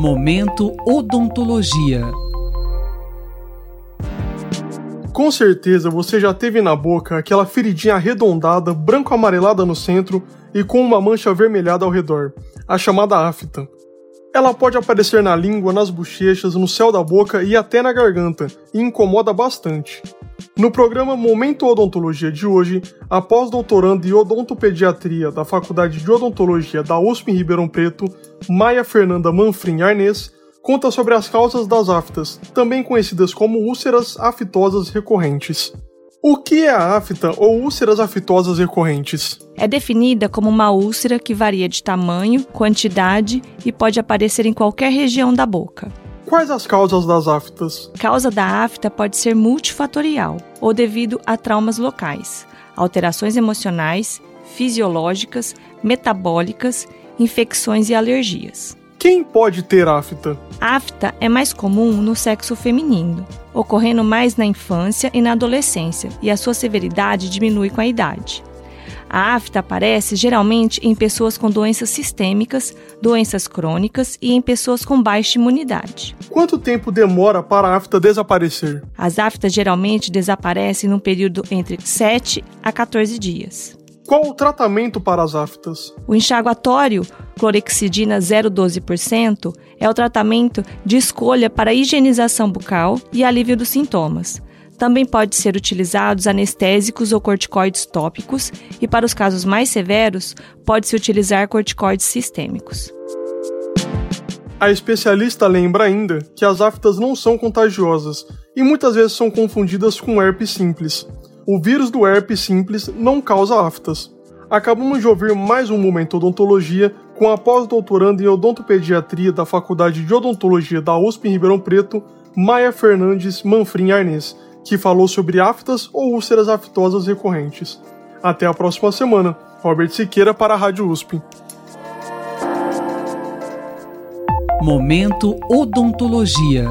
Momento Odontologia. Com certeza você já teve na boca aquela feridinha arredondada, branco-amarelada no centro e com uma mancha avermelhada ao redor, a chamada afta. Ela pode aparecer na língua, nas bochechas, no céu da boca e até na garganta, e incomoda bastante. No programa Momento Odontologia de hoje, a pós-doutoranda em odontopediatria da Faculdade de Odontologia da USP em Ribeirão Preto, Maia Fernanda Manfrim Arnes, conta sobre as causas das aftas, também conhecidas como úlceras afitosas recorrentes. O que é a afta ou úlceras afitosas recorrentes? É definida como uma úlcera que varia de tamanho, quantidade e pode aparecer em qualquer região da boca. Quais as causas das aftas? A causa da afta pode ser multifatorial ou devido a traumas locais, alterações emocionais, fisiológicas, metabólicas, infecções e alergias. Quem pode ter afta? Afta é mais comum no sexo feminino, ocorrendo mais na infância e na adolescência, e a sua severidade diminui com a idade. A afta aparece geralmente em pessoas com doenças sistêmicas, doenças crônicas e em pessoas com baixa imunidade. Quanto tempo demora para a afta desaparecer? As aftas geralmente desaparecem num período entre 7 a 14 dias. Qual o tratamento para as aftas? O enxaguatório clorexidina 0,12% é o tratamento de escolha para higienização bucal e alívio dos sintomas. Também pode ser utilizados anestésicos ou corticoides tópicos e para os casos mais severos, pode-se utilizar corticoides sistêmicos. A especialista lembra ainda que as aftas não são contagiosas e muitas vezes são confundidas com herpes simples o vírus do herpes simples não causa aftas. Acabamos de ouvir mais um Momento Odontologia com a pós-doutoranda em odontopediatria da Faculdade de Odontologia da USP em Ribeirão Preto, Maia Fernandes Manfrim Arnes, que falou sobre aftas ou úlceras aftosas recorrentes. Até a próxima semana. Robert Siqueira para a Rádio USP. Momento Odontologia